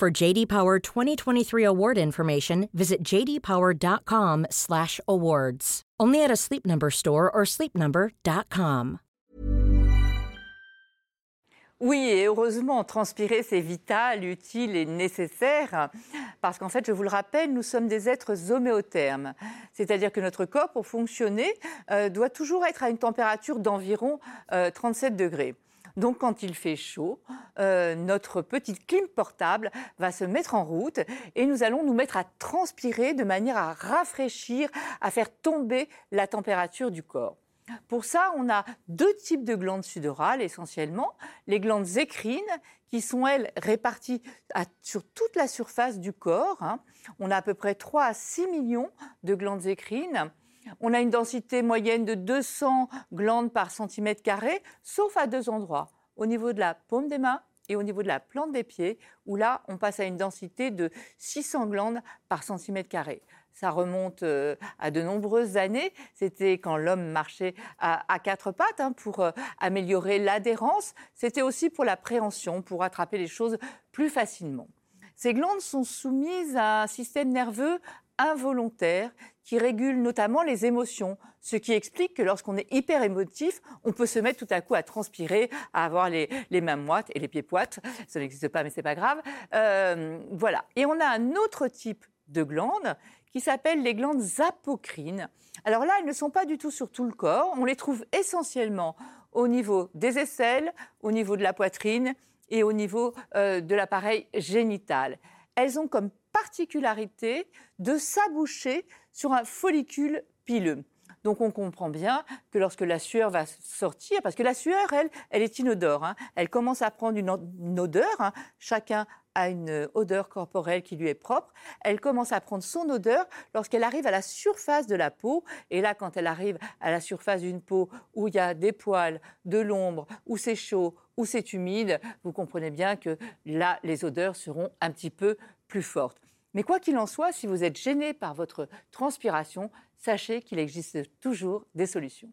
For JD Power 2023 award information, visit jdpower.com/awards. Only at a Sleep Number store or sleepnumber.com. Oui, et heureusement, transpirer, c'est vital, utile et nécessaire, parce qu'en fait, je vous le rappelle, nous sommes des êtres homéothermes, c'est-à-dire que notre corps, pour fonctionner, euh, doit toujours être à une température d'environ euh, 37 degrés. Donc quand il fait chaud, euh, notre petite clim portable va se mettre en route et nous allons nous mettre à transpirer de manière à rafraîchir, à faire tomber la température du corps. Pour ça, on a deux types de glandes sudorales essentiellement. Les glandes écrines, qui sont, elles, réparties sur toute la surface du corps. hein. On a à peu près 3 à 6 millions de glandes écrines. On a une densité moyenne de 200 glandes par centimètre carré, sauf à deux endroits, au niveau de la paume des mains et au niveau de la plante des pieds, où là, on passe à une densité de 600 glandes par centimètre carré. Ça remonte euh, à de nombreuses années. C'était quand l'homme marchait à, quatre pattes hein, pour euh, améliorer l'adhérence. C'était aussi pour la préhension, pour attraper les choses plus facilement. Ces glandes sont soumises à un système nerveux involontaire qui régule notamment les émotions, ce qui explique que lorsqu'on est hyper émotif, on peut se mettre tout à coup à transpirer, à avoir les, les mains moites et les pieds poites. Ça n'existe pas, mais c'est pas grave. Euh, voilà. Et on a un autre type de glandes qui s'appellent les glandes apocrines. Alors là, elles ne sont pas du tout sur tout le corps. On les trouve essentiellement au niveau des aisselles, au niveau de la poitrine et au niveau euh, de l'appareil génital. Elles ont comme particularité de s'aboucher sur un follicule pileux. Donc on comprend bien que lorsque la sueur va sortir, parce que la sueur, elle, elle est inodore, hein, elle commence à prendre une, odeur, hein, chacun a une odeur corporelle qui lui est propre, elle commence à prendre son odeur lorsqu'elle arrive à la surface de la peau, et là quand elle arrive à la surface d'une peau où il y a des poils, de l'ombre, où c'est chaud, où c'est humide, vous comprenez bien que là les odeurs seront un petit peu plus fortes. Mais quoi qu'il en soit, si vous êtes gêné par votre transpiration, sachez qu'il existe toujours des solutions.